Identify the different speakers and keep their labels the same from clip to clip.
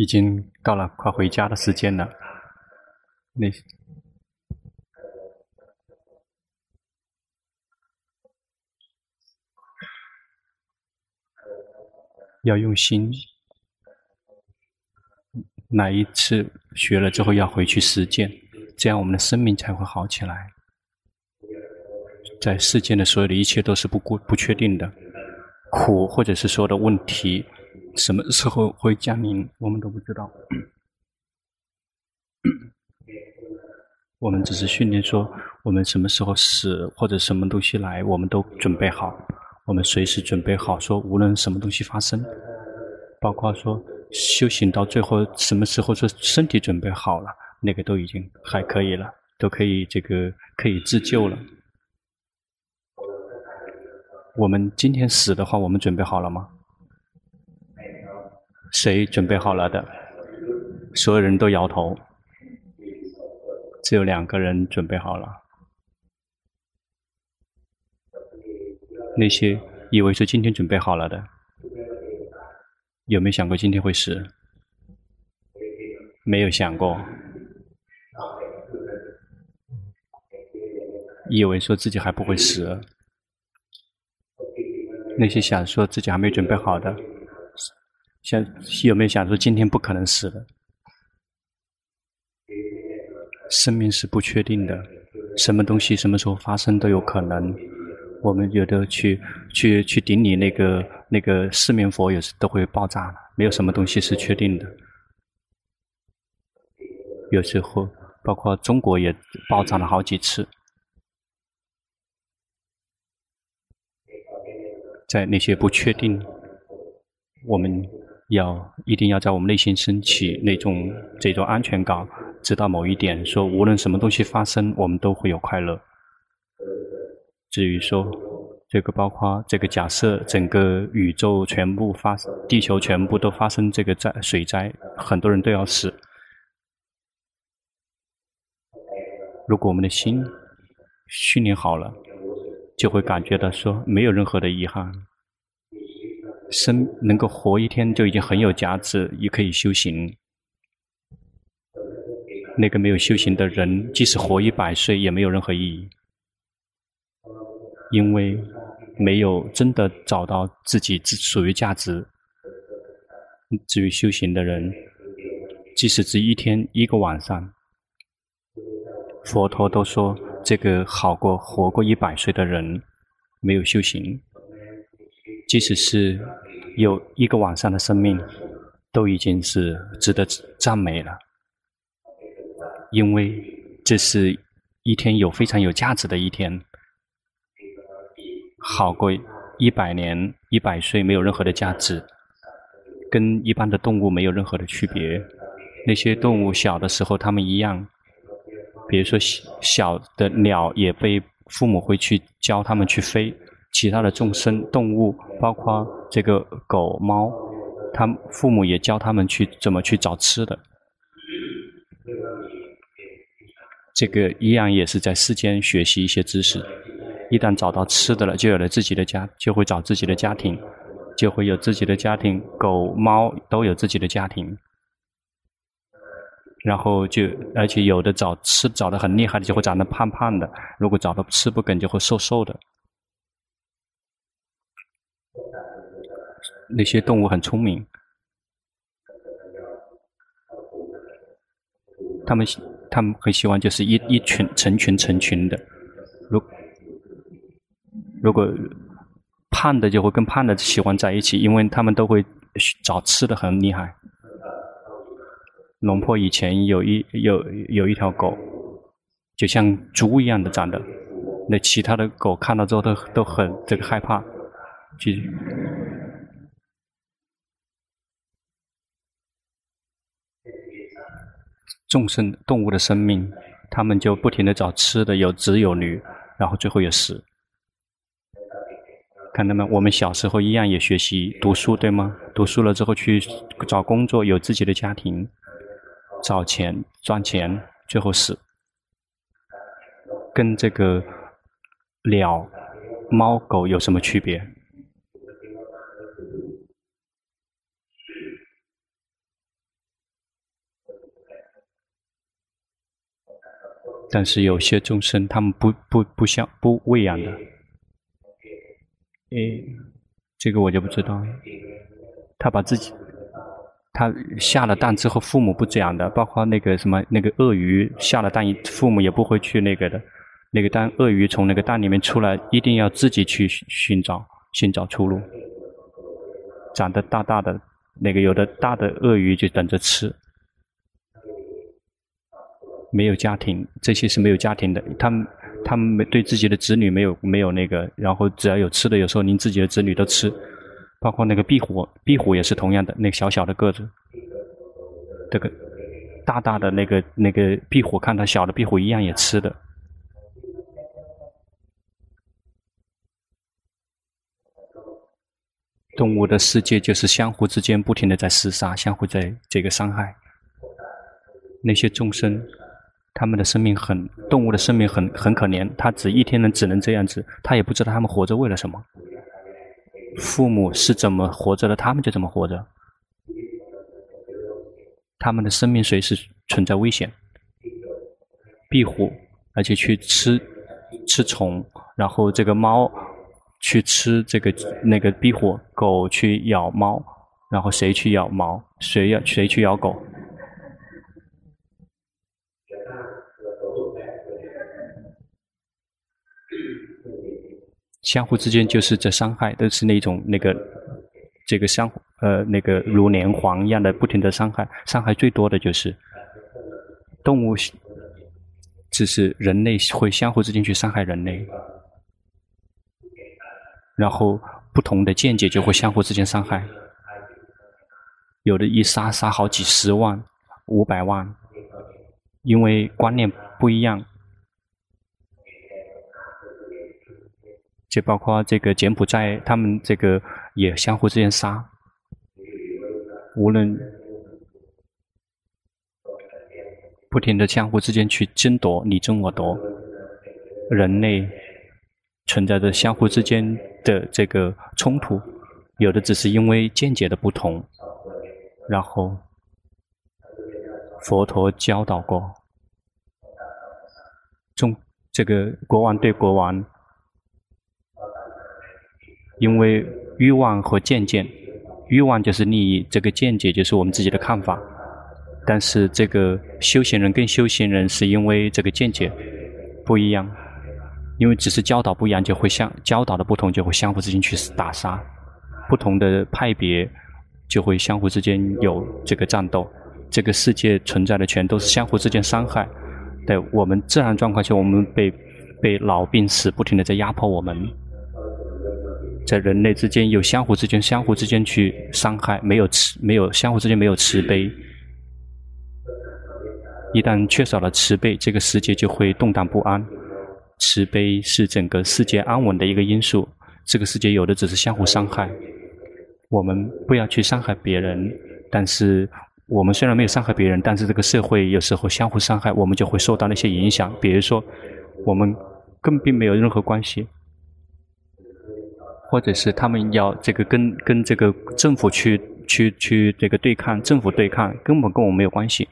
Speaker 1: 已经到了快回家的时间了。那要用心。哪一次学了之后要回去实践，这样我们的生命才会好起来。在世间的所有的一切都是不不不确定的，苦或者是说的问题，什么时候会降临，我们都不知道。我们只是训练说，我们什么时候死或者什么东西来，我们都准备好，我们随时准备好，说无论什么东西发生，包括说。修行到最后，什么时候说身体准备好了，那个都已经还可以了，都可以这个可以自救了。我们今天死的话，我们准备好了吗？谁准备好了的？所有人都摇头，只有两个人准备好了。那些以为是今天准备好了的。有没有想过今天会死？没有想过。以为说自己还不会死。那些想说自己还没准备好的，想有没有想说今天不可能死的？生命是不确定的，什么东西什么时候发生都有可能。我们有的去去去顶礼那个那个四面佛，有时都会爆炸了。没有什么东西是确定的。有时候，包括中国也爆炸了好几次。在那些不确定，我们要一定要在我们内心升起那种这种安全感，直到某一点，说无论什么东西发生，我们都会有快乐。至于说这个，包括这个假设，整个宇宙全部发，地球全部都发生这个灾水灾，很多人都要死。如果我们的心训练好了，就会感觉到说没有任何的遗憾，生能够活一天就已经很有价值，也可以修行。那个没有修行的人，即使活一百岁，也没有任何意义。因为没有真的找到自己之属于价值。至于修行的人，即使只一天一个晚上，佛陀都说这个好过活过一百岁的人。没有修行，即使是有一个晚上的生命，都已经是值得赞美了。因为这是一天有非常有价值的一天。好过一百年、一百岁，没有任何的价值，跟一般的动物没有任何的区别。那些动物小的时候，它们一样，比如说小的鸟也被父母会去教它们去飞。其他的众生、动物，包括这个狗、猫，他父母也教他们去怎么去找吃的。这个一样也是在世间学习一些知识。一旦找到吃的了，就有了自己的家，就会找自己的家庭，就会有自己的家庭。狗、猫都有自己的家庭，然后就而且有的找吃找的很厉害的，就会长得胖胖的；如果找到吃不梗，就会瘦瘦的。那些动物很聪明，他们他们很喜欢就是一一群成群成群的，如。如果胖的就会跟胖的喜欢在一起，因为他们都会找吃的很厉害。龙婆以前有一有有一条狗，就像猪一样的长得，那其他的狗看到之后都都很这个害怕。就众生动物的生命，他们就不停的找吃的，有子有女，然后最后也死。看到没？我们小时候一样也学习读书，对吗？读书了之后去找工作，有自己的家庭，找钱赚钱，最后死。跟这个鸟、猫、狗有什么区别？但是有些众生他们不不不像不喂养的，诶，这个我就不知道。他把自己，他下了蛋之后，父母不这样的，包括那个什么那个鳄鱼下了蛋，父母也不会去那个的。那个蛋鳄鱼从那个蛋里面出来，一定要自己去寻找寻找出路。长得大大的那个有的大的鳄鱼就等着吃。没有家庭，这些是没有家庭的。他们他们对自己的子女没有没有那个，然后只要有吃的，有时候连自己的子女都吃。包括那个壁虎，壁虎也是同样的，那个小小的个子，这个大大的那个那个壁虎，看到小的壁虎一样也吃的。动物的世界就是相互之间不停的在厮杀，相互在这个伤害。那些众生。他们的生命很，动物的生命很很可怜，他只一天能只能这样子，他也不知道他们活着为了什么。父母是怎么活着的，他们就怎么活着。他们的生命随时存在危险。壁虎，而且去吃吃虫，然后这个猫去吃这个那个壁虎，狗去咬猫，然后谁去咬猫，谁要谁去咬狗。相互之间就是在伤害，都是那种那个这个相呃那个如连环一样的不停的伤害，伤害最多的就是动物，只是人类会相互之间去伤害人类，然后不同的见解就会相互之间伤害，有的一杀杀好几十万、五百万，因为观念不一样。就包括这个柬埔寨，他们这个也相互之间杀，无论不停的相互之间去争夺，你争我夺，人类存在着相互之间的这个冲突，有的只是因为见解的不同，然后佛陀教导过，中这个国王对国王。因为欲望和见解，欲望就是利益，这个见解就是我们自己的看法。但是这个修行人跟修行人是因为这个见解不一样，因为只是教导不一样，就会相教导的不同，就会相互之间去打杀。不同的派别就会相互之间有这个战斗。这个世界存在的全都是相互之间伤害。对我们自然状况下，我们被被老病死不停的在压迫我们。在人类之间有相互之间、相互之间去伤害，没有慈，没有相互之间没有慈悲。一旦缺少了慈悲，这个世界就会动荡不安。慈悲是整个世界安稳的一个因素。这个世界有的只是相互伤害。我们不要去伤害别人，但是我们虽然没有伤害别人，但是这个社会有时候相互伤害，我们就会受到那些影响。比如说，我们根本并没有任何关系。或者是他们要这个跟跟这个政府去去去这个对抗，政府对抗根本跟我没有关系，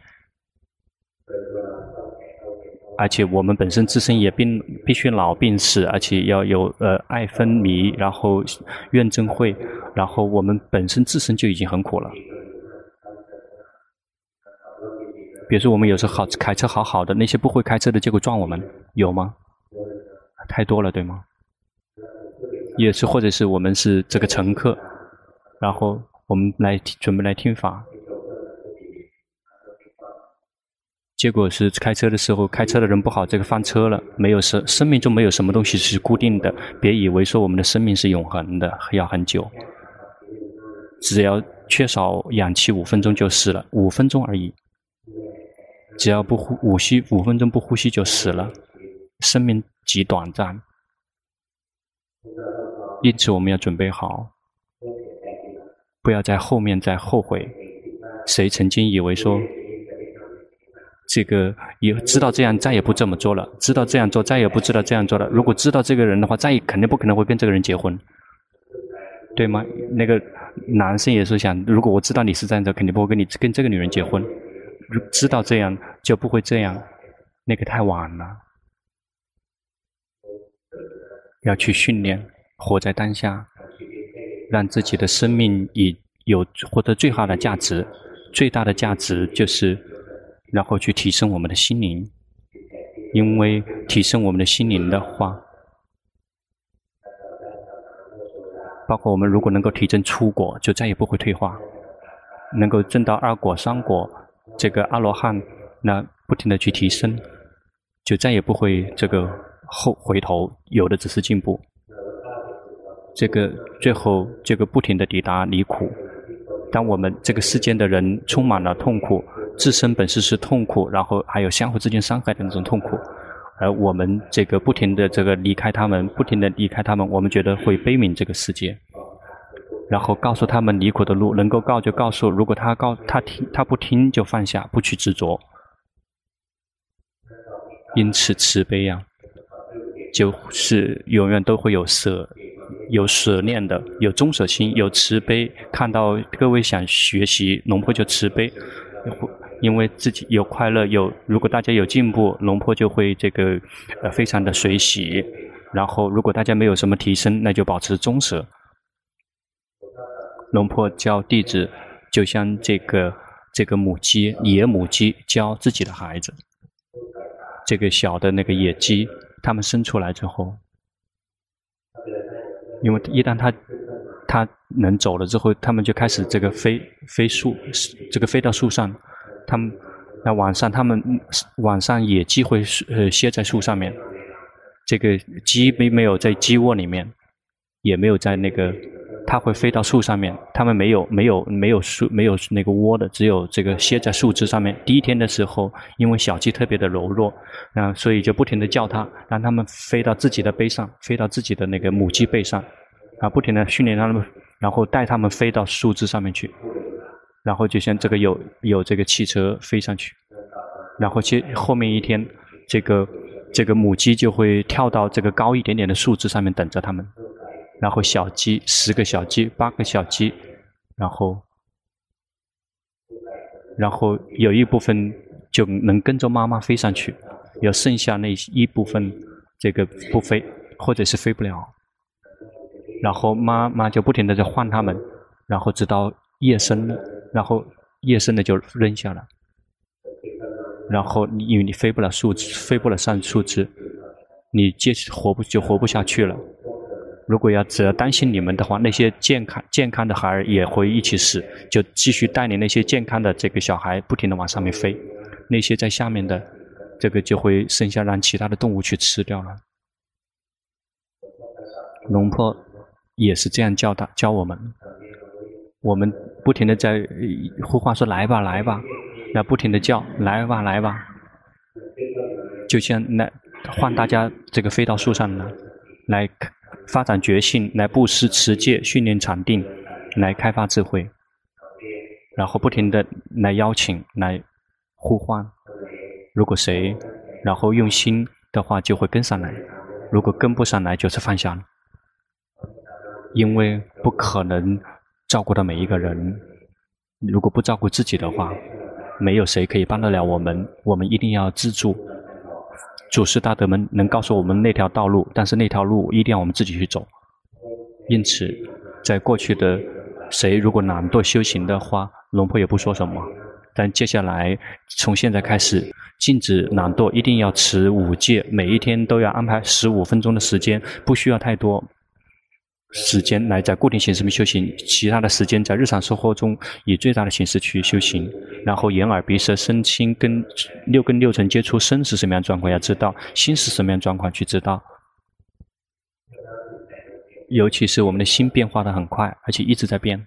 Speaker 1: 而且我们本身自身也并必须老病死，而且要有呃爱分离，然后怨憎会，然后我们本身自身就已经很苦了。比如说我们有时候好开车好好的，那些不会开车的结果撞我们，有吗？太多了，对吗？也是，或者是我们是这个乘客，然后我们来准备来听法，结果是开车的时候，开车的人不好，这个翻车了，没有生生命中没有什么东西是固定的，别以为说我们的生命是永恒的，要很久，只要缺少氧气五分钟就死了，五分钟而已，只要不呼五吸五分钟不呼吸就死了，生命极短暂。因此，我们要准备好，不要在后面再后悔。谁曾经以为说，这个也知道这样再也不这么做了，知道这样做再也不知道这样做了。如果知道这个人的话，再也肯定不可能会跟这个人结婚，对吗？那个男生也是想，如果我知道你是这样子，肯定不会跟你跟这个女人结婚。知道这样就不会这样。那个太晚了。要去训练，活在当下，让自己的生命以有获得最好的价值，最大的价值就是，然后去提升我们的心灵，因为提升我们的心灵的话，包括我们如果能够提升初果，就再也不会退化，能够证到二果、三果，这个阿罗汉，那不停地去提升，就再也不会这个。后回头，有的只是进步。这个最后，这个不停地抵达离苦。当我们这个世间的人充满了痛苦，自身本身是痛苦，然后还有相互之间伤害的那种痛苦，而我们这个不停地这个离开他们，不停地离开他们，我们觉得会悲悯这个世界，然后告诉他们离苦的路，能够告就告诉，如果他告他听他不听就放下，不去执着。因此慈悲呀、就是永远都会有舍，有舍念的，有中舍心，有慈悲。看到各位想学习，龙婆就慈悲，因为自己有快乐，有如果大家有进步，龙婆就会这个呃非常的随喜。然后如果大家没有什么提升，那就保持中舍。龙婆教弟子，就像这个这个母鸡，野母鸡教自己的孩子，这个小的那个野鸡。他们生出来之后，因为一旦他他能走了之后，他们就开始这个飞飞树，这个飞到树上。他们那晚上，他们晚上野鸡会呃歇在树上面。这个鸡没没有在鸡窝里面，也没有在那个。它会飞到树上面，它们没有没有没有树没有那个窝的，只有这个歇在树枝上面。第一天的时候，因为小鸡特别的柔弱，啊，所以就不停地叫它，让它们飞到自己的背上，飞到自己的那个母鸡背上，啊，不停地训练它们，然后带它们飞到树枝上面去，然后就像这个有有这个汽车飞上去，然后接后面一天，这个这个母鸡就会跳到这个高一点点的树枝上面等着它们。然后小鸡，十个小鸡，八个小鸡，然后，然后有一部分就能跟着妈妈飞上去，有剩下那一部分这个不飞，或者是飞不了，然后妈妈就不停的在换它们，然后直到夜深了，然后夜深了就扔下了，然后你因为你飞不了树枝，飞不了上树枝，你接活不就活不下去了。如果要只要担心你们的话，那些健康健康的孩儿也会一起死，就继续带领那些健康的这个小孩不停的往上面飞，那些在下面的，这个就会剩下让其他的动物去吃掉了。龙婆也是这样教他教我们，我们不停的在呼唤说来吧来吧，那不停的叫来吧来吧，就像那换大家这个飞到树上来来。发展觉性，来布施持戒，训练禅定，来开发智慧，然后不停地来邀请，来呼唤。如果谁然后用心的话，就会跟上来；如果跟不上来，就是放下了。因为不可能照顾到每一个人，如果不照顾自己的话，没有谁可以帮得了我们。我们一定要自助。祖师大德们能告诉我们那条道路，但是那条路一定要我们自己去走。因此，在过去的谁如果懒惰修行的话，龙婆也不说什么。但接下来从现在开始，禁止懒惰，一定要持五戒，每一天都要安排十五分钟的时间，不需要太多。时间来在固定形式里面修行，其他的时间在日常生活中以最大的形式去修行。然后眼耳鼻舌身心跟六根六尘接触，身是什么样状况要知道，心是什么样状况去知道。尤其是我们的心变化的很快，而且一直在变。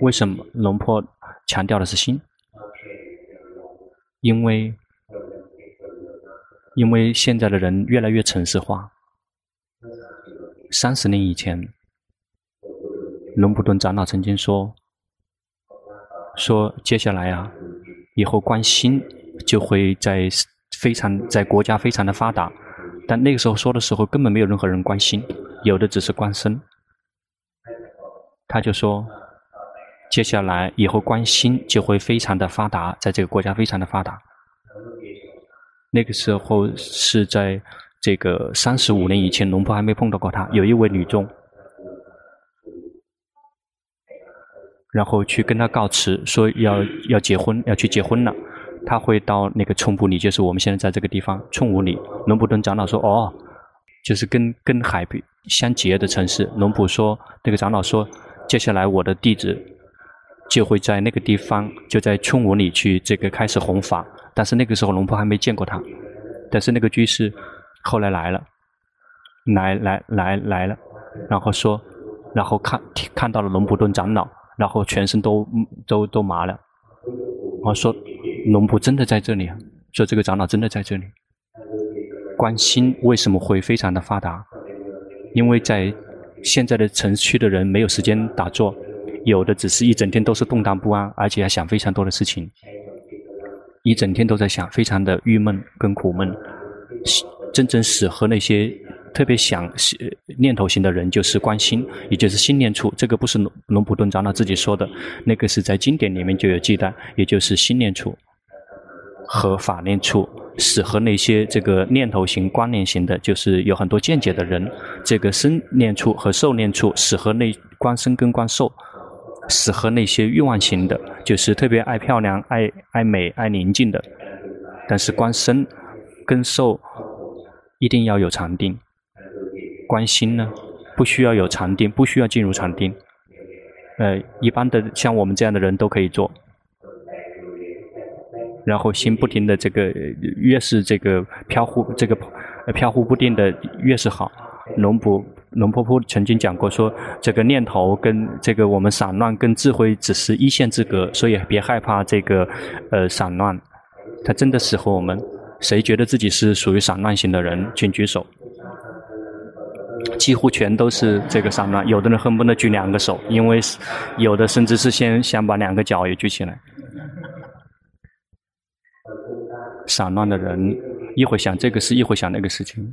Speaker 1: 为什么龙婆强调的是心？因为因为现在的人越来越城市化。三十年以前，龙普顿长老曾经说：“说接下来啊，以后关心就会在非常在国家非常的发达，但那个时候说的时候根本没有任何人关心，有的只是关身。”他就说：“接下来以后关心就会非常的发达，在这个国家非常的发达。”那个时候是在这个三十五年以前，龙婆还没碰到过他。有一位女众，然后去跟他告辞，说要要结婚，要去结婚了。他会到那个冲布里，就是我们现在在这个地方冲武里。龙普顿长老说：“哦，就是跟跟海相接的城市。”龙普说：“那个长老说，接下来我的弟子就会在那个地方，就在冲武里去这个开始弘法。但是那个时候龙婆还没见过他，但是那个居士后来来了，来来来来了，然后说，然后看看到了龙普顿长老，然后全身都都都麻了，我说。”龙普真的在这里啊！说这个长老真的在这里。观心为什么会非常的发达？因为在现在的城区的人没有时间打坐，有的只是一整天都是动荡不安，而且还想非常多的事情，一整天都在想，非常的郁闷跟苦闷。真正适合那些。特别想念头型的人，就是观心，也就是心念处。这个不是龙龙普顿长老自己说的，那个是在经典里面就有记载，也就是心念处和法念处，适合那些这个念头型、观念型的，就是有很多见解的人。这个身念处和受念处，适合那观身跟观受，适合那些欲望型的，就是特别爱漂亮、爱爱美、爱宁静的。但是观身跟受一定要有禅定。观心呢，不需要有禅定，不需要进入禅定。呃，一般的像我们这样的人都可以做。然后心不停的这个，越是这个飘忽，这个飘忽不定的越是好。龙普龙婆婆曾经讲过说，这个念头跟这个我们散乱跟智慧只是一线之隔，所以别害怕这个呃散乱。它真的适合我们。谁觉得自己是属于散乱型的人，请举手。几乎全都是这个散乱，有的人恨不得举两个手，因为有的甚至是先想把两个脚也举起来。散乱的人一会想这个事，一会想那个事情，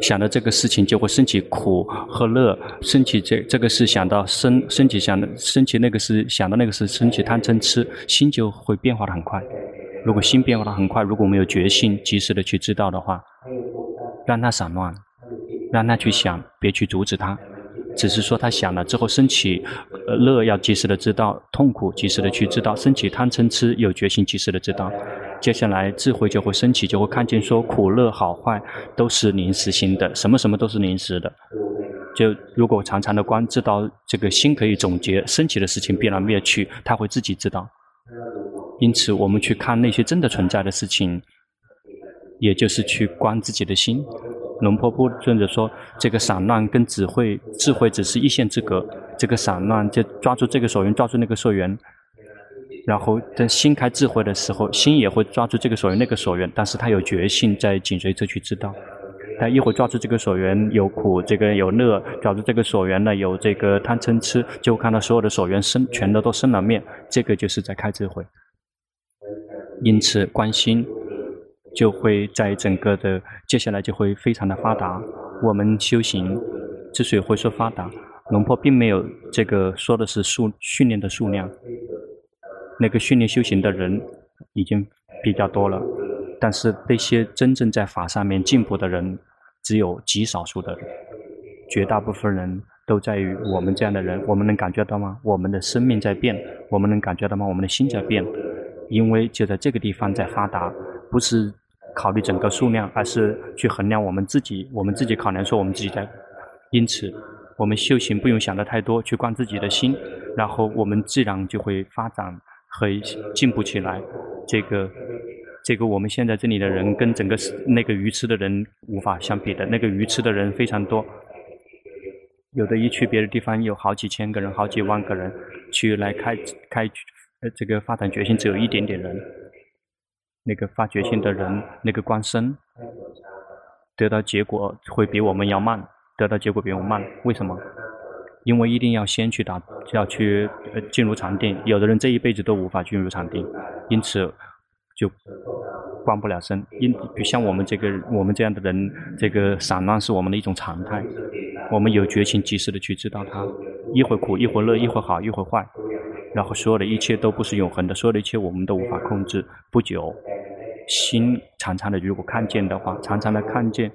Speaker 1: 想到这个事情就会升起苦和乐，升起这这个事想到升升起想的升起那个事想到那个事升起贪嗔痴，心就会变化的很快。如果心变化的很快，如果没有决心及时的去知道的话，让他散乱。让他去想，别去阻止他，只是说他想了之后升起，呃，乐要及时的知道，痛苦及时的去知道，升起贪嗔痴有决心及时的知道，接下来智慧就会升起，就会看见说苦乐好坏都是临时性的，什么什么都是临时的。就如果常常的观知道这个心可以总结，升起的事情必然灭去，他会自己知道。因此，我们去看那些真的存在的事情，也就是去观自己的心。龙婆婆尊者说：“这个散乱跟智慧，智慧只是一线之隔。这个散乱就抓住这个所缘，抓住那个所缘。然后在心开智慧的时候，心也会抓住这个所缘，那个所缘。但是他有觉性在紧随着去知道。他一会抓住这个所缘有苦，这个有乐；抓住这个所缘呢有这个贪嗔痴，就看到所有的所缘生全都都生了灭。这个就是在开智慧。因此观心。”就会在整个的接下来就会非常的发达。我们修行之所以会说发达，龙婆并没有这个说的是数训练的数量，那个训练修行的人已经比较多了，但是那些真正在法上面进步的人只有极少数的人，绝大部分人都在于我们这样的人。我们能感觉到吗？我们的生命在变，我们能感觉到吗？我们的心在变，因为就在这个地方在发达，不是。考虑整个数量，而是去衡量我们自己。我们自己考量说我们自己在，因此我们修行不用想得太多，去观自己的心，然后我们自然就会发展和进步起来。这个这个我们现在这里的人跟整个那个愚痴的人无法相比的，那个愚痴的人非常多，有的一去别的地方有好几千个人、好几万个人去来开开呃这个发展决心，只有一点点人。那个发觉性的人，那个观身，得到结果会比我们要慢，得到结果比我们慢。为什么？因为一定要先去打，要去呃进入禅定。有的人这一辈子都无法进入禅定，因此就关不了身。因比像我们这个我们这样的人，这个散乱是我们的一种常态。我们有决心及时的去知道它，一会苦，一会乐，一会好，一会坏。然后所有的一切都不是永恒的，所有的一切我们都无法控制。不久，心常常的如果看见的话，常常的看见，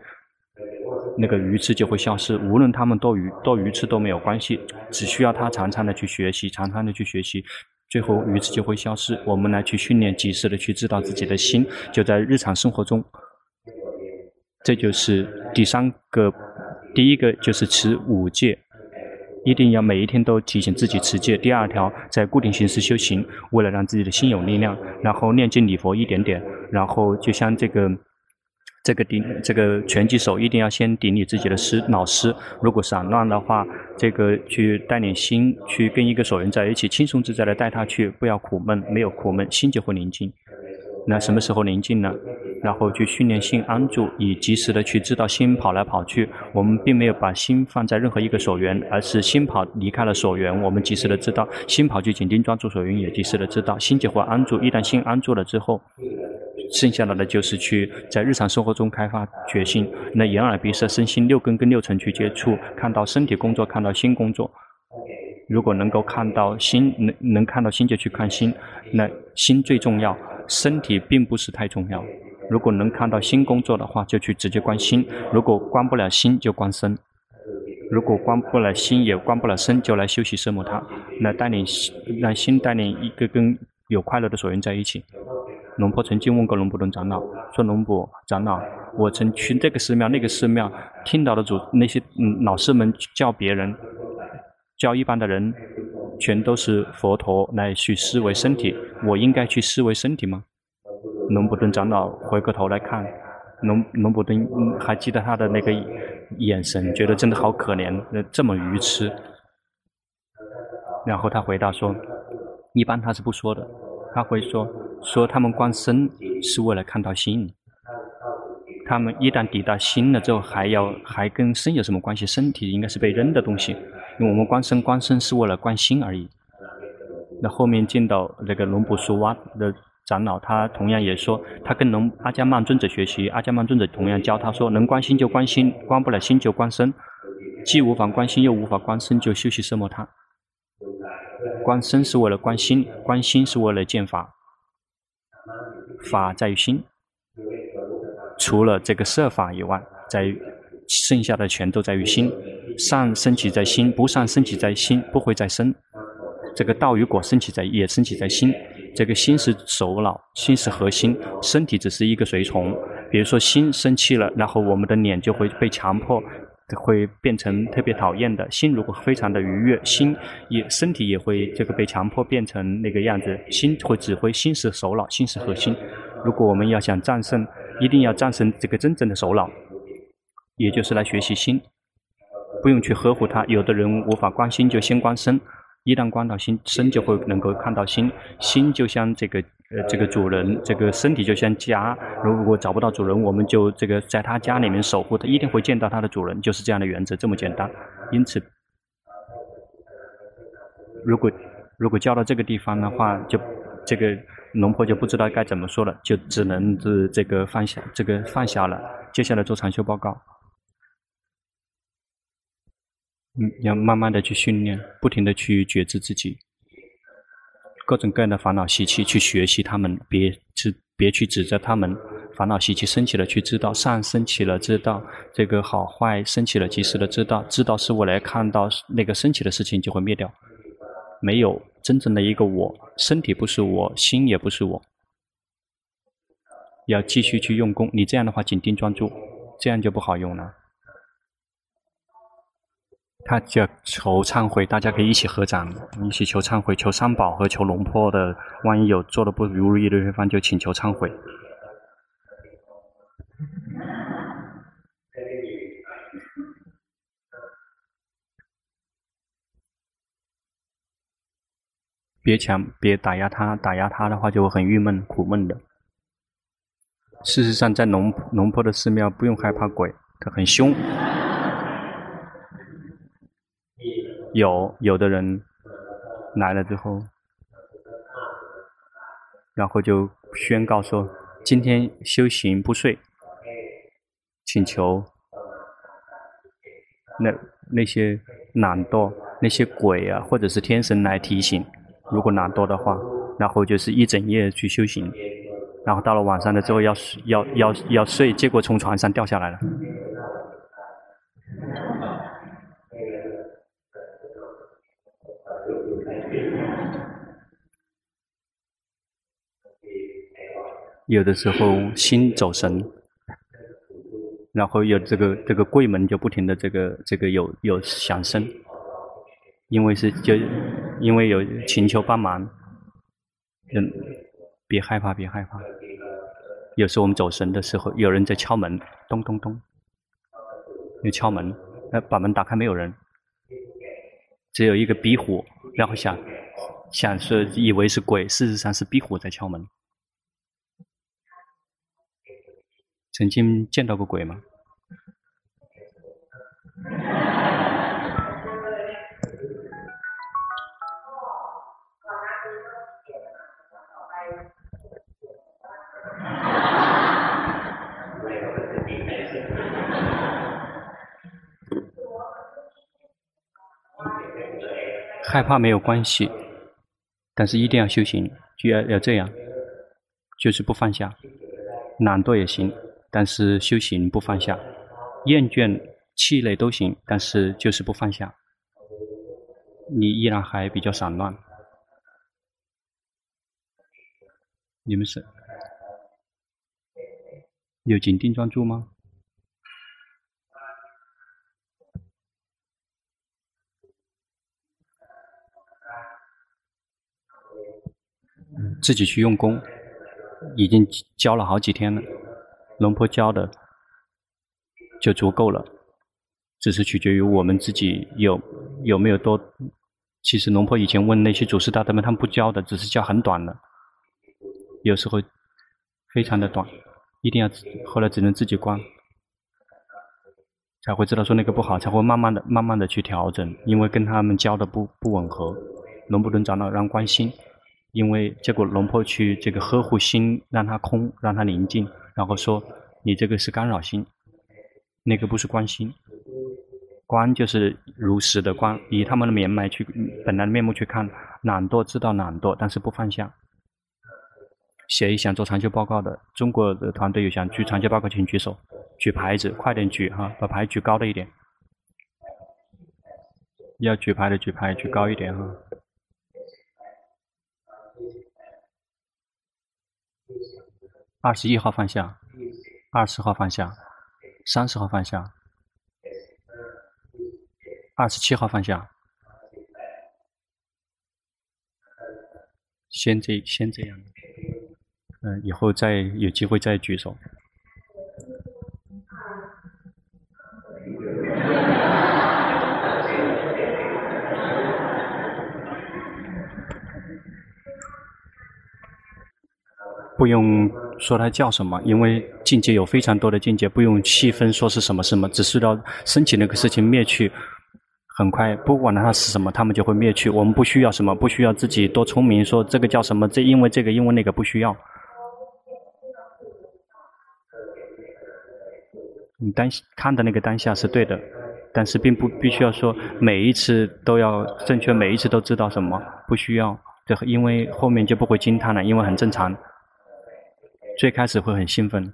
Speaker 1: 那个鱼刺就会消失。无论他们多鱼多鱼刺都没有关系，只需要他常常的去学习，常常的去学习，最后鱼刺就会消失。我们来去训练，及时的去知道自己的心，就在日常生活中。这就是第三个，第一个就是持五戒。一定要每一天都提醒自己持戒。第二条，在固定形式修行，为了让自己的心有力量，然后念经礼佛一点点，然后就像这个这个顶这个拳击手，一定要先顶你自己的师老师。如果散乱的话，这个去带领心去跟一个所缘在一起，轻松自在的带他去，不要苦闷，没有苦闷，心就会宁静。那什么时候宁静呢？然后去训练心安住，以及时的去知道心跑来跑去。我们并没有把心放在任何一个所缘，而是心跑离开了所缘，我们及时的知道。心跑去紧盯专注所缘，也及时的知道。心就会安住。一旦心安住了之后，剩下来的就是去在日常生活中开发决心。那眼耳鼻舌身心六根跟六尘去接触，看到身体工作，看到心工作。如果能够看到心，能能看到心就去看心，那心最重要。身体并不是太重要。如果能看到心工作的话，就去直接观心；如果观不了心，就观身；如果观不了心，也观不了身，就来修习奢摩他，来带领，让心带领一个跟有快乐的所缘在一起。龙婆曾经问过龙普顿长老，说：“龙普长老，我曾去这个寺庙、那个寺庙，听到的主那些嗯老师们教别人，教一般的人。”全都是佛陀来去思维身体，我应该去思维身体吗？龙普顿长老回过头来看，龙龙普顿还记得他的那个眼神，觉得真的好可怜，这么愚痴。然后他回答说：“一般他是不说的，他会说说他们观身是为了看到心，他们一旦抵达心了之后，还要还跟身有什么关系？身体应该是被扔的东西。”因为我们观身观身是为了观心而已。那后面见到那个龙普苏瓦的长老，他同样也说，他跟龙阿伽曼尊者学习，阿伽曼尊者同样教他说，能观心就观心，观不了心就观身，既无法观心又无法观身，就修习奢摩他。观身是为了观心，观心是为了见法，法在于心。除了这个色法以外，在剩下的全都在于心。善生起在心，不善生起在心，不会再生。这个道与果升起在也升起在心。这个心是首脑，心是核心，身体只是一个随从。比如说心生气了，然后我们的脸就会被强迫，会变成特别讨厌的。心如果非常的愉悦，心也身体也会这个被强迫变成那个样子。心会指挥，心是首脑，心是核心。如果我们要想战胜，一定要战胜这个真正的首脑，也就是来学习心。不用去呵护它。有的人无法观心，就先观身。一旦观到心，身就会能够看到心。心就像这个呃这个主人，这个身体就像家。如果找不到主人，我们就这个在他家里面守护，他一定会见到他的主人。就是这样的原则，这么简单。因此，如果如果教到这个地方的话，就这个龙婆就不知道该怎么说了，就只能是这个放下，这个放下了。接下来做禅修报告。嗯，嗯要慢慢的去训练，不停的去觉知自己，各种各样的烦恼习气，去学习他们，别去别去指责他们。烦恼习气升起了，去知道善升起了，知道这个好坏升起了，及时的知道，知道是我来看到那个升起的事情就会灭掉。没有真正的一个我，身体不是我，心也不是我。要继续去用功，你这样的话紧盯专注，这样就不好用了。他叫求忏悔，大家可以一起合掌，一起求忏悔，求三宝和求龙婆的。万一有做的不如意的地方，就请求忏悔。别强，别打压他，打压他的话就会很郁闷、苦闷的。事实上，在龙龙婆的寺庙不用害怕鬼，他很凶。有有的人来了之后，然后就宣告说：“今天修行不遂，请求那那些懒惰、那些鬼啊，或者是天神来提醒。如果懒惰的话，然后就是一整夜去修行，然后到了晚上的时候要要要要睡，结果从床上掉下来了。有的时候心走神，然后有这个这个柜门就不停的这个这个有有响声，因为是就因为有请求帮忙，嗯，别害怕别害怕，有时候我们走神的时候，有人在敲门，咚咚咚，有敲门，那把门打开没有人，只有一个壁虎，然后想想是以为是鬼，事实上是壁虎在敲门。曾经见到过鬼吗？害怕没有关系，但是一定要修行，就要要这样，就是不放下，懒惰也行。但是修行不放下，厌倦、气馁都行，但是就是不放下。你依然还比较散乱。你们是有紧盯专注吗？自己去用功，已经教了好几天了。龙婆教的就足够了，只是取决于我们自己有有没有多。其实龙婆以前问那些祖师大德们，他们不教的，只是教很短的，有时候非常的短，一定要后来只能自己观，才会知道说那个不好，才会慢慢的、慢慢的去调整，因为跟他们教的不不吻合。龙不能长老让关心，因为结果龙婆去这个呵护心，让它空，让它宁静。然后说，你这个是干扰心，那个不是观心。观就是如实的观，以他们的面目去本来的面目去看，懒惰知道懒惰，但是不放下。谁想做长期报告的？中国的团队有想举长期报告，请举手，举牌子，快点举哈，把牌举高了一点。要举牌的举牌，举高一点哈。二十一号放下，二十号放下，三十号放下，二十七号放下。先这先这样，嗯，以后再有机会再举手。不用说它叫什么，因为境界有非常多的境界，不用细分说是什么什么，只是要升起那个事情灭去，很快不管它是什么，它们就会灭去。我们不需要什么，不需要自己多聪明，说这个叫什么，这因为这个因为那个不需要。你当看的那个当下是对的，但是并不必须要说每一次都要正确，每一次都知道什么，不需要。这因为后面就不会惊叹了，因为很正常。最开始会很兴奋，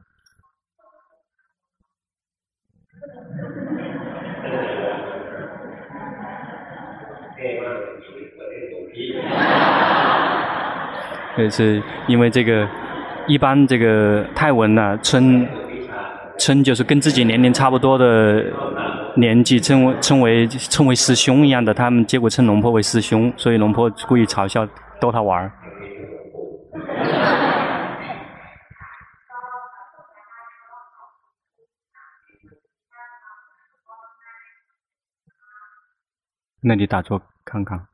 Speaker 1: 就是因为这个一般这个泰文呢，称称就是跟自己年龄差不多的年纪，称为称为称为师兄一样的，他们结果称龙婆为师兄，所以龙婆故意嘲笑逗他玩儿。那你打坐看看，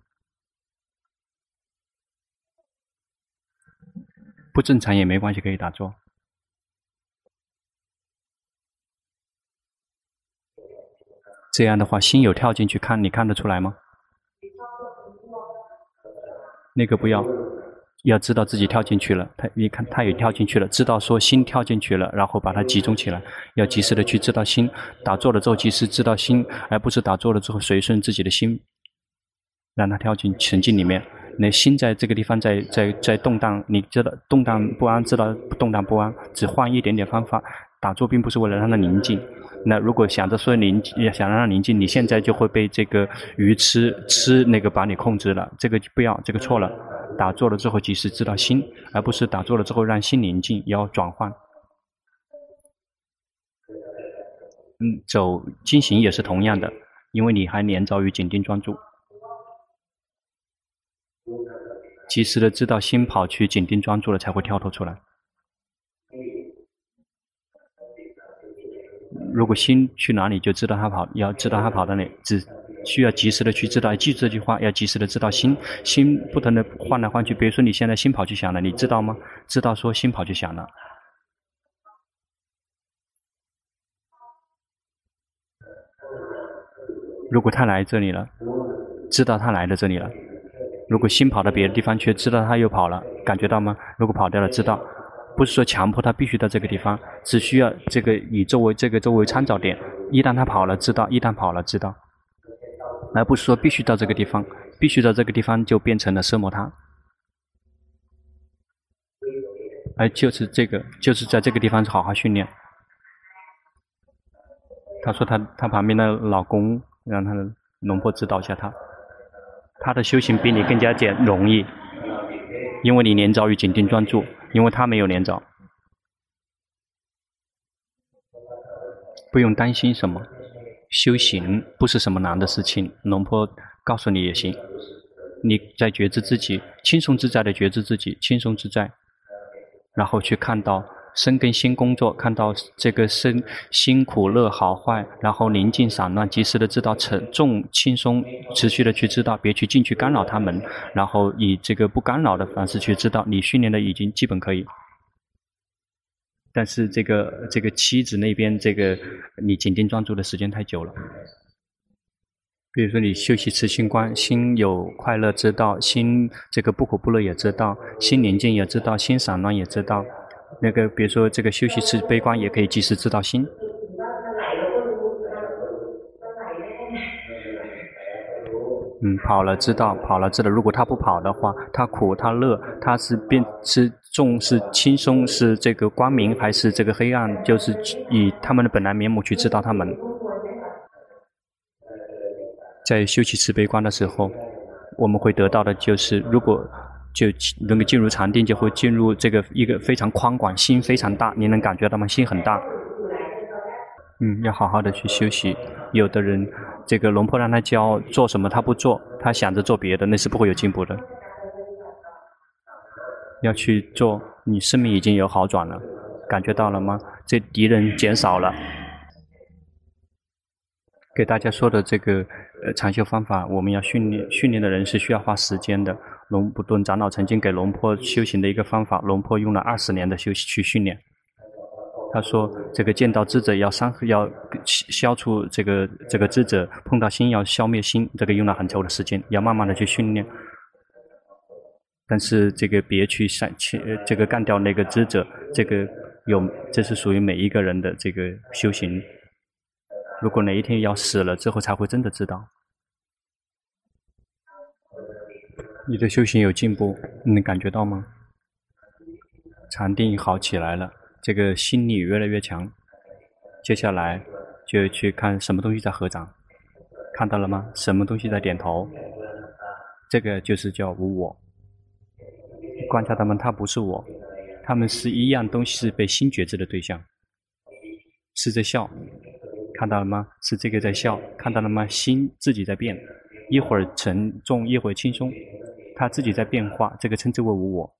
Speaker 1: 不正常也没关系，可以打坐。这样的话，心有跳进去看，你看得出来吗？那个不要。要知道自己跳进去了，他一看他也跳进去了，知道说心跳进去了，然后把它集中起来，要及时的去知道心打坐了之后及时知道心，而不是打坐了之后随顺自己的心，让它跳进沉静里面。那心在这个地方在在在动荡，你知道动荡不安，知道动荡不安，只换一点点方法。打坐并不是为了让它宁静。那如果想着说宁静，想让它宁静，你现在就会被这个鱼吃吃那个把你控制了。这个不要，这个错了。打坐了之后，及时知道心，而不是打坐了之后让心宁静，要转换。嗯，走进行也是同样的，因为你还连着于紧盯专注。及时的知道心跑去紧盯专注了，才会跳脱出来。如果心去哪里，就知道他跑，要知道他跑到哪里，只需要及时的去知道。记住这句话，要及时的知道心，心不停的换来换去。比如说你现在心跑去想了，你知道吗？知道说心跑去想了。如果他来这里了，知道他来到这里了。如果心跑到别的地方去，知道他又跑了，感觉到吗？如果跑掉了，知道，不是说强迫他必须到这个地方，只需要这个以周围这个周围参照点。一旦他跑了，知道；一旦跑了，知道，而不是说必须到这个地方，必须到这个地方就变成了奢摩他。而就是这个，就是在这个地方好好训练。他说他他旁边的老公让他的龙婆指导一下他。他的修行比你更加简容易，因为你黏着于紧盯专注，因为他没有连着，不用担心什么。修行不是什么难的事情，龙婆告诉你也行。你在觉知自己，轻松自在的觉知自己，轻松自在，然后去看到。生跟心工作，看到这个身辛苦乐好坏，然后宁静散乱，及时的知道沉重轻松，持续的去知道，别去进去干扰他们，然后以这个不干扰的方式去知道，你训练的已经基本可以。但是这个这个妻子那边，这个你紧盯专注的时间太久了。比如说你休息持心观，心有快乐知道，心这个不苦不乐也知道，心宁静也知道，心散乱也知道。那个，比如说这个休息持悲观，也可以及时知道心。嗯，跑了知道，跑了知道。如果他不跑的话，他苦他乐，他是变是重是轻松是这个光明还是这个黑暗？就是以他们的本来面目去知道他们。在休息持悲观的时候，我们会得到的就是如果。就能够进入禅定，就会进入这个一个非常宽广，心非常大，你能感觉到吗？心很大。嗯，要好好的去休息。有的人，这个龙婆让他教做什么，他不做，他想着做别的，那是不会有进步的。要去做，你生命已经有好转了，感觉到了吗？这敌人减少了。给大家说的这个呃禅修方法，我们要训练训练的人是需要花时间的。龙布顿长老曾经给龙坡修行的一个方法，龙坡用了二十年的修行去训练。他说：“这个见到智者要伤，要消除这个这个智者，碰到心要消灭心，这个用了很久的时间，要慢慢的去训练。但是这个别去杀去这个干掉那个智者，这个有这是属于每一个人的这个修行。如果哪一天要死了之后，才会真的知道。”你的修行有进步，你能感觉到吗？禅定好起来了，这个心力越来越强。接下来就去看什么东西在合掌，看到了吗？什么东西在点头？这个就是叫无我。观察他们，他不是我，他们是一样东西，是被心觉知的对象，是在笑，看到了吗？是这个在笑，看到了吗？心自己在变，一会儿沉重，一会儿轻松。他自己在变化，这个称之为无我。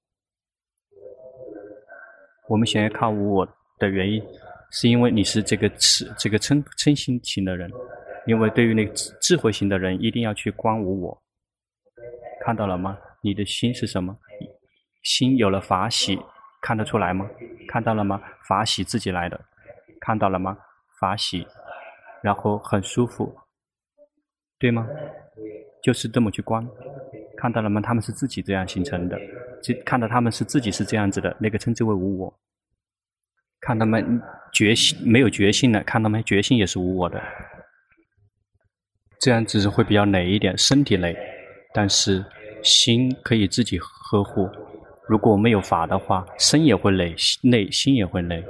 Speaker 1: 我们想要看无我的原因，是因为你是这个痴这个嗔嗔心型的人。因为对于那个智慧型的人，一定要去观无我。看到了吗？你的心是什么？心有了法喜，看得出来吗？看到了吗？法喜自己来的，看到了吗？法喜，然后很舒服，对吗？就是这么去观。看到了吗？他们是自己这样形成的，就看到他们是自己是这样子的，那个称之为无我。看他们觉性没有觉性的，看他们觉性也是无我的，这样子会比较累一点，身体累，但是心可以自己呵护。如果没有法的话，身也会累，累心也会累。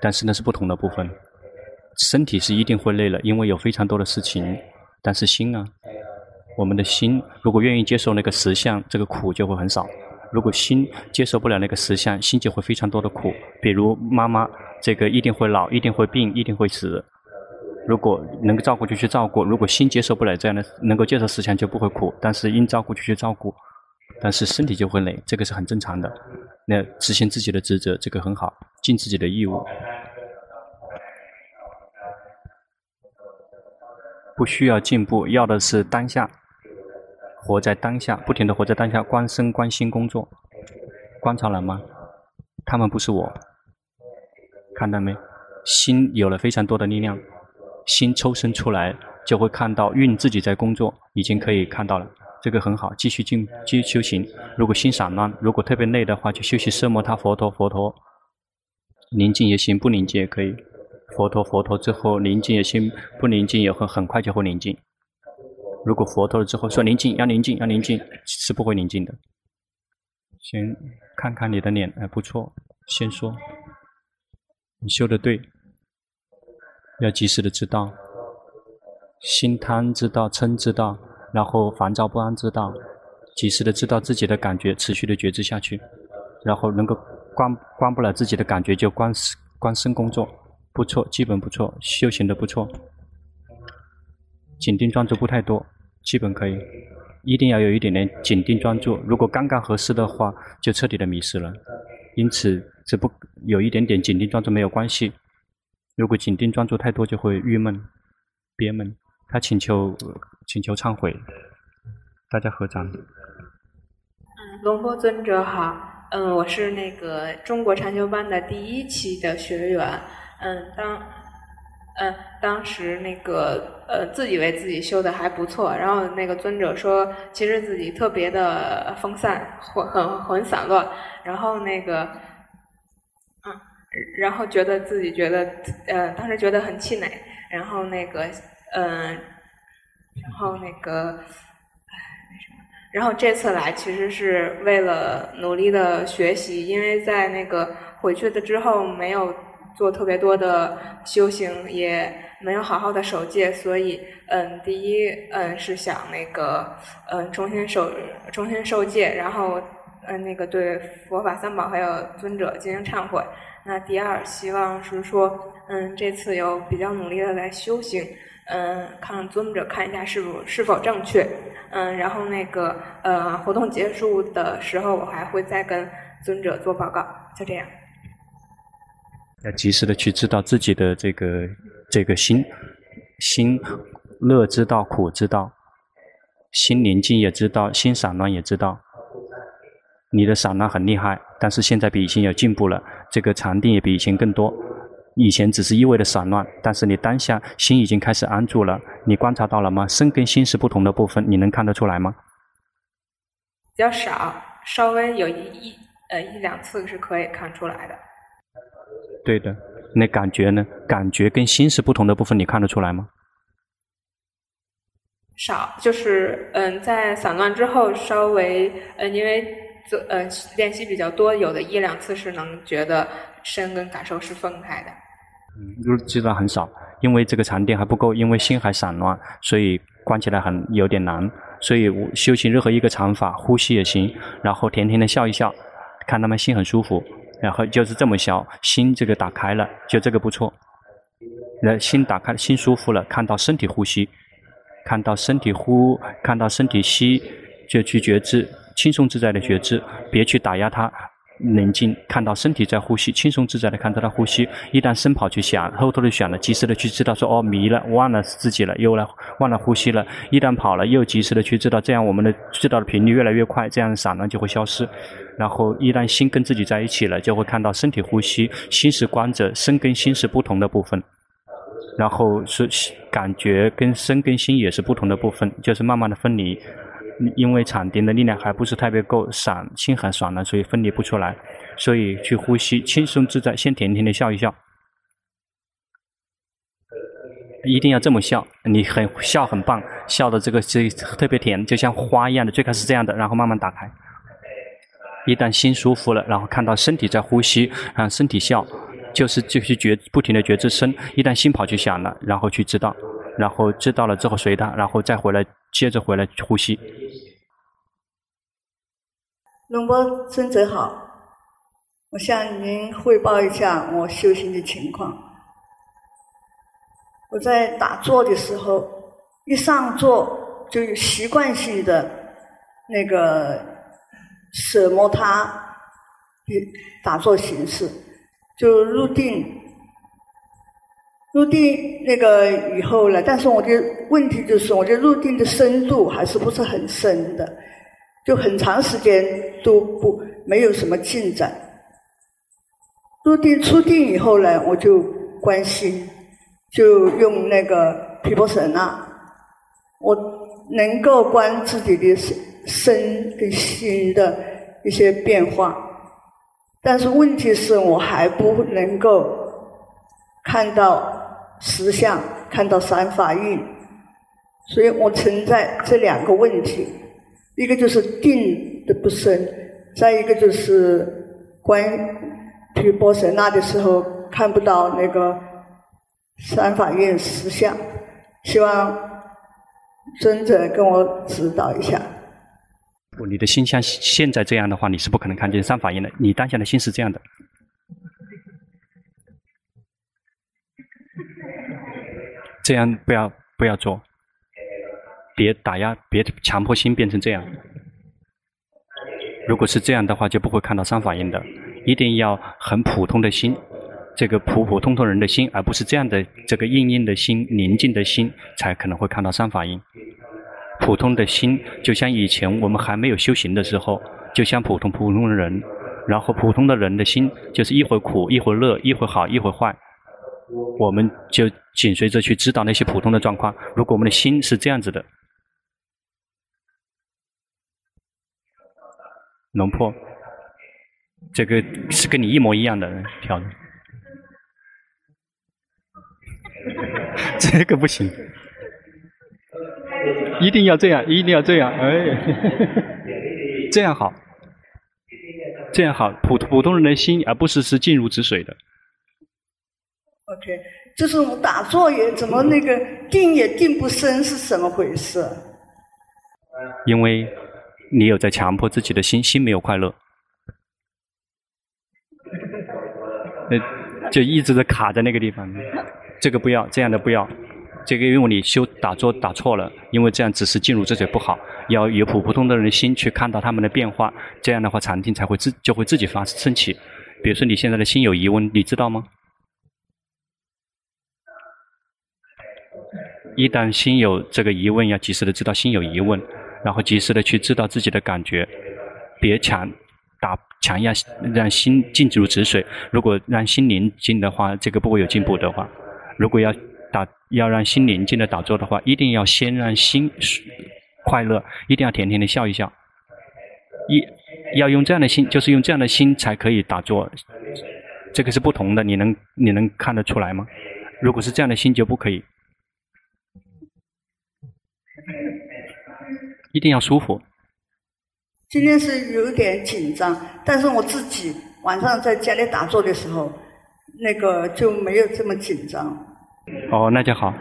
Speaker 1: 但是那是不同的部分。身体是一定会累了，因为有非常多的事情。但是心呢？我们的心如果愿意接受那个实相，这个苦就会很少。如果心接受不了那个实相，心就会非常多的苦。比如妈妈，这个一定会老，一定会病，一定会死。如果能够照顾就去照顾，如果心接受不了这样的，能够接受实相就不会苦。但是应照顾就去照顾，但是身体就会累，这个是很正常的。那执行自己的职责，这个很好，尽自己的义务。不需要进步，要的是当下，活在当下，不停地活在当下，观身观心工作，观察了吗？他们不是我，看到没？心有了非常多的力量，心抽身出来就会看到运自己在工作，已经可以看到了，这个很好，继续进，继续修行。如果心散乱，如果特别累的话，就休息奢摩他佛陀佛陀，宁静也行，不宁静也可以。佛陀佛陀之后宁静也行，不宁静也会很快就会宁静。如果佛陀了之后说宁静要宁静要宁静，是不会宁静的。先看看你的脸，还不错。先说，你修的对，要及时的知道，心贪知道，嗔知道，然后烦躁不安知道，及时的知道自己的感觉，持续的觉知下去，然后能够关关不了自己的感觉，就观观身工作。不错，基本不错，修行的不错。紧盯专注不太多，基本可以。一定要有一点点紧盯专注，如果刚刚合适的话，就彻底的迷失了。因此，这不有一点点紧盯专注没有关系。如果紧盯专注太多，就会郁闷、憋闷。他请求请求忏悔，大家合掌。
Speaker 2: 嗯，龙波尊者好，嗯，我是那个中国禅修班的第一期的学员。嗯，当，嗯，当时那个呃，自以为自己修的还不错，然后那个尊者说，其实自己特别的分散，很很很散乱，然后那个，嗯，然后觉得自己觉得，呃，当时觉得很气馁，然后那个，嗯，然后那个，然后这次来其实是为了努力的学习，因为在那个回去的之后没有。做特别多的修行，也没有好好的守戒，所以，嗯，第一，嗯，是想那个，嗯，重新守，重新受戒，然后，嗯，那个对佛法三宝还有尊者进行忏悔。那第二，希望是说，嗯，这次有比较努力的来修行，嗯，看尊者看一下是否是否正确，嗯，然后那个，呃，活动结束的时候，我还会再跟尊者做报告，就这样。
Speaker 1: 要及时的去知道自己的这个这个心，心乐知道，苦知道，心宁静也知道，心散乱也知道。你的散乱很厉害，但是现在比以前有进步了，这个禅定也比以前更多。以前只是一味的散乱，但是你当下心已经开始安住了。你观察到了吗？身跟心是不同的部分，你能看得出来吗？
Speaker 2: 比较少，稍微有一一呃一两次是可以看出来的。
Speaker 1: 对的，那感觉呢？感觉跟心是不同的部分，你看得出来吗？
Speaker 2: 少，就是嗯，在散乱之后稍微嗯，因为做呃练习比较多，有的一两次是能觉得身跟感受是分开的。
Speaker 1: 嗯，就是知道很少，因为这个禅定还不够，因为心还散乱，所以关起来很有点难。所以我修行任何一个禅法，呼吸也行，然后甜甜的笑一笑，看他们心很舒服。然后就是这么小，心这个打开了，就这个不错。那心打开，心舒服了，看到身体呼吸，看到身体呼，看到身体吸，就去觉知，轻松自在的觉知，别去打压它。冷静，看到身体在呼吸，轻松自在的看到它呼吸。一旦身跑去想，后头的想了，及时的去知道说哦迷了，忘了自己了，又来忘了呼吸了。一旦跑了，又及时的去知道，这样我们的知道的频率越来越快，这样散乱就会消失。然后一旦心跟自己在一起了，就会看到身体呼吸，心是观者，身跟心是不同的部分。然后是感觉跟身跟心也是不同的部分，就是慢慢的分离。因为禅定的力量还不是特别够，散心很散了，所以分离不出来，所以去呼吸，轻松自在，先甜甜的笑一笑，一定要这么笑，你很笑很棒，笑的这个是特别甜，就像花一样的，最开始这样的，然后慢慢打开。一旦心舒服了，然后看到身体在呼吸，啊，身体笑，就是就是觉不停的觉知身。一旦心跑去想了，然后去知道，然后知道了之后随它，然后再回来，接着回来呼吸。
Speaker 3: 龙波尊者好，我向您汇报一下我修行的情况。我在打坐的时候，一上座就有习惯性的那个舍摩他打坐形式，就入定，入定那个以后呢。但是我的问题就是，我的入定的深度还是不是很深的，就很长时间都不没有什么进展。入定出定以后呢，我就关心。就用那个毗婆舍那，我能够观自己的身跟心的一些变化，但是问题是我还不能够看到实相，看到三法印，所以我存在这两个问题，一个就是定的不深，再一个就是观提婆舍那的时候看不到那个。三法印实相，希望尊者跟我指导一下。
Speaker 1: 你的心像现在这样的话，你是不可能看见三法印的。你当下的心是这样的，这样不要不要做，别打压，别强迫心变成这样。如果是这样的话，就不会看到三法印的。一定要很普通的心。这个普普通通人的心，而不是这样的这个硬硬的心、宁静的心，才可能会看到三法印。普通的心，就像以前我们还没有修行的时候，就像普通普通的人，然后普通的人的心，就是一会儿苦，一会儿乐，一会儿好，一会儿坏。我们就紧随着去知道那些普通的状况。如果我们的心是这样子的，龙婆，这个是跟你一模一样的人跳的。这个不行，一定要这样，一定要这样，哎，这样好，这样好，普普通人的心，而不是是静如止水的。
Speaker 3: OK，就是我打坐也怎么那个定也定不深，是怎么回事？
Speaker 1: 因为你有在强迫自己的心，心没有快乐，呃就一直在卡在那个地方。这个不要，这样的不要，这个因为你修打坐打错了，因为这样只是静如止水不好，要有普普通的人的心去看到他们的变化，这样的话禅定才会自就会自己发升起。比如说你现在的心有疑问，你知道吗？一旦心有这个疑问，要及时的知道心有疑问，然后及时的去知道自己的感觉，别强打强压让心静如止水。如果让心宁静的话，这个不会有进步的话。如果要要让心宁静的打坐的话，一定要先让心快乐，一定要甜甜的笑一笑。一要用这样的心，就是用这样的心才可以打坐。这个是不同的，你能你能看得出来吗？如果是这样的心就不可以。一定要舒服。
Speaker 3: 今天是有点紧张，但是我自己晚上在家里打坐的时候。那个就没有这么紧张。
Speaker 1: 哦，那就好。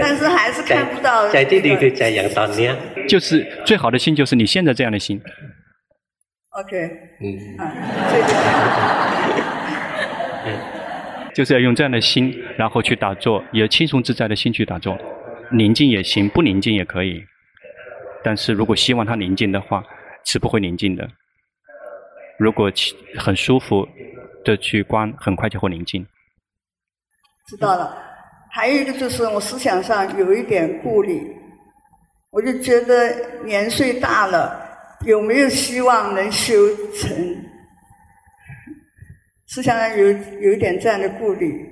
Speaker 3: 但是还是看不到、这个。在这里
Speaker 1: 在养到你。就是最好的心，就是你现在这样的心。
Speaker 3: OK。嗯。啊，
Speaker 1: 就是要用这样的心，然后去打坐，有轻松自在的心去打坐，宁静也行，不宁静也可以。但是如果希望它宁静的话，是不会宁静的。如果很舒服。的去观，很快就会宁静。
Speaker 3: 知道了，还有一个就是我思想上有一点顾虑，我就觉得年岁大了，有没有希望能修成？思想上有有一点这样的顾虑。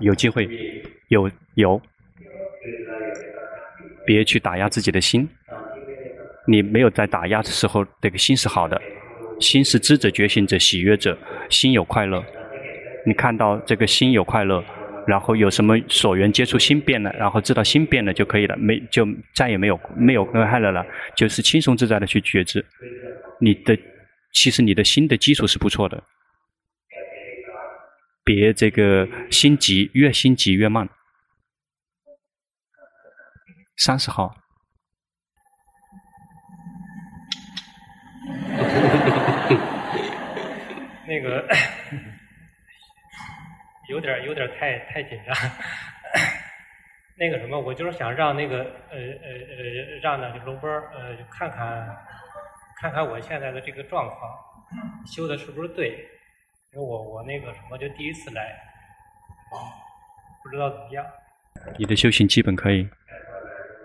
Speaker 1: 有机会，有有，别去打压自己的心。你没有在打压的时候，这个心是好的。心是知者觉醒者喜悦者，心有快乐。你看到这个心有快乐，然后有什么所缘接触心变了，然后知道心变了就可以了，没就再也没有没有危害了了，就是轻松自在的去觉知。你的其实你的心的基础是不错的，别这个心急，越心急越慢。三十号。
Speaker 4: 那个。有点有点太太紧张，那个什么，我就是想让那个呃呃呃，让那个龙波呃看看看看我现在的这个状况，修的是不是对？因为我我那个什么就第一次来，不知道怎么样。
Speaker 1: 你的修行基本可以，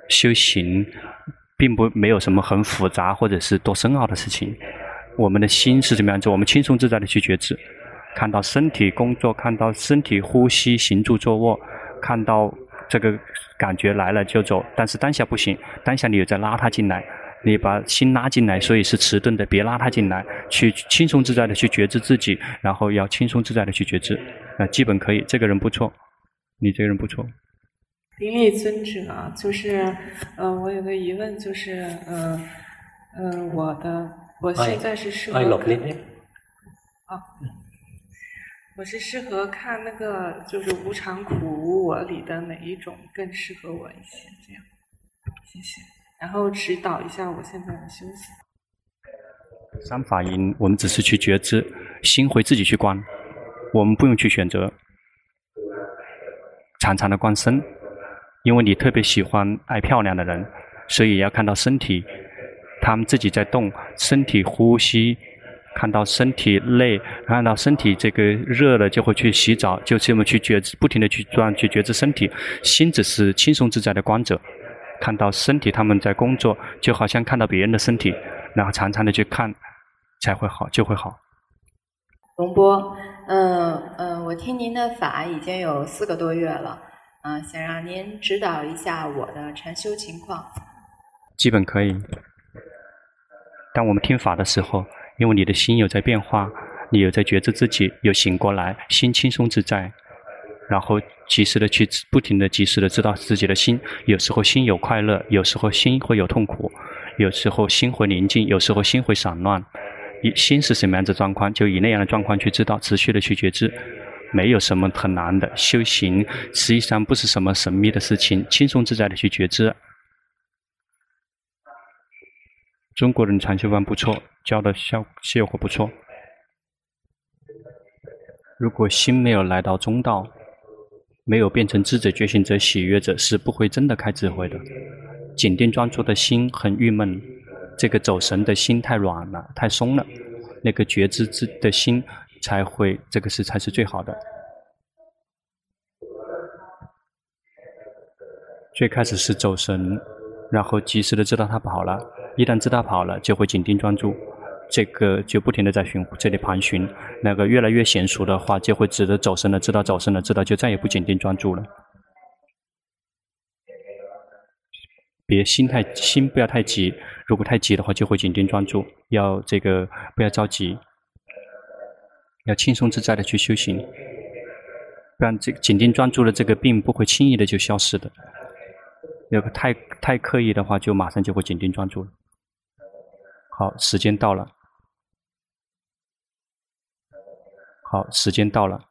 Speaker 1: 修行并不没有什么很复杂或者是多深奥的事情。我们的心是怎么样子？我们轻松自在的去觉知。看到身体工作，看到身体呼吸、行住坐卧，看到这个感觉来了就走。但是当下不行，当下你又在拉他进来，你把心拉进来，所以是迟钝的，别拉他进来，去轻松自在的去觉知自己，然后要轻松自在的去觉知。那基本可以，这个人不错，你这个人不错。
Speaker 2: 顶礼尊者，就是，呃，我有个疑问，就是，呃，呃，我的我现在是适合。啊。我是适合看那个，就是无常苦无我里的哪一种更适合我一些？这样，谢谢。然后指导一下我现在的修行。
Speaker 1: 三法印，我们只是去觉知，心会自己去观，我们不用去选择。常常的观身，因为你特别喜欢爱漂亮的人，所以要看到身体，他们自己在动，身体呼吸。看到身体累，看到身体这个热了，就会去洗澡，就这么去觉知，不停的去转，去觉知身体。心只是轻松自在的观者，看到身体他们在工作，就好像看到别人的身体，然后常常的去看，才会好，就会好。
Speaker 5: 龙波，嗯嗯，我听您的法已经有四个多月了，嗯，想让您指导一下我的禅修情况。
Speaker 1: 基本可以。当我们听法的时候。因为你的心有在变化，你有在觉知自己，有醒过来，心轻松自在，然后及时的去不停的及时的知道自己的心，有时候心有快乐，有时候心会有痛苦，有时候心会宁静，有时候心会散乱，以心是什么样子状况，就以那样的状况去知道，持续的去觉知，没有什么很难的。修行，实际上不是什么神秘的事情，轻松自在的去觉知。中国人禅修班不错，教的效效果不错。如果心没有来到中道，没有变成智者、觉醒者、喜悦者，是不会真的开智慧的。紧定专注的心很郁闷，这个走神的心太软了、太松了，那个觉知之的心才会，这个是才是最好的。最开始是走神，然后及时的知道他跑了。一旦知道跑了，就会紧盯专注，这个就不停的在循这里盘旋。那个越来越娴熟的话，就会知道走神了，知道走神了，知道就再也不紧盯专注了。别心太心不要太急，如果太急的话，就会紧盯专注。要这个不要着急，要轻松自在的去修行，不然这紧盯专注的这个病不会轻易的就消失的。要个太太刻意的话，就马上就会紧盯专注了。好，时间到了。好，时间到了。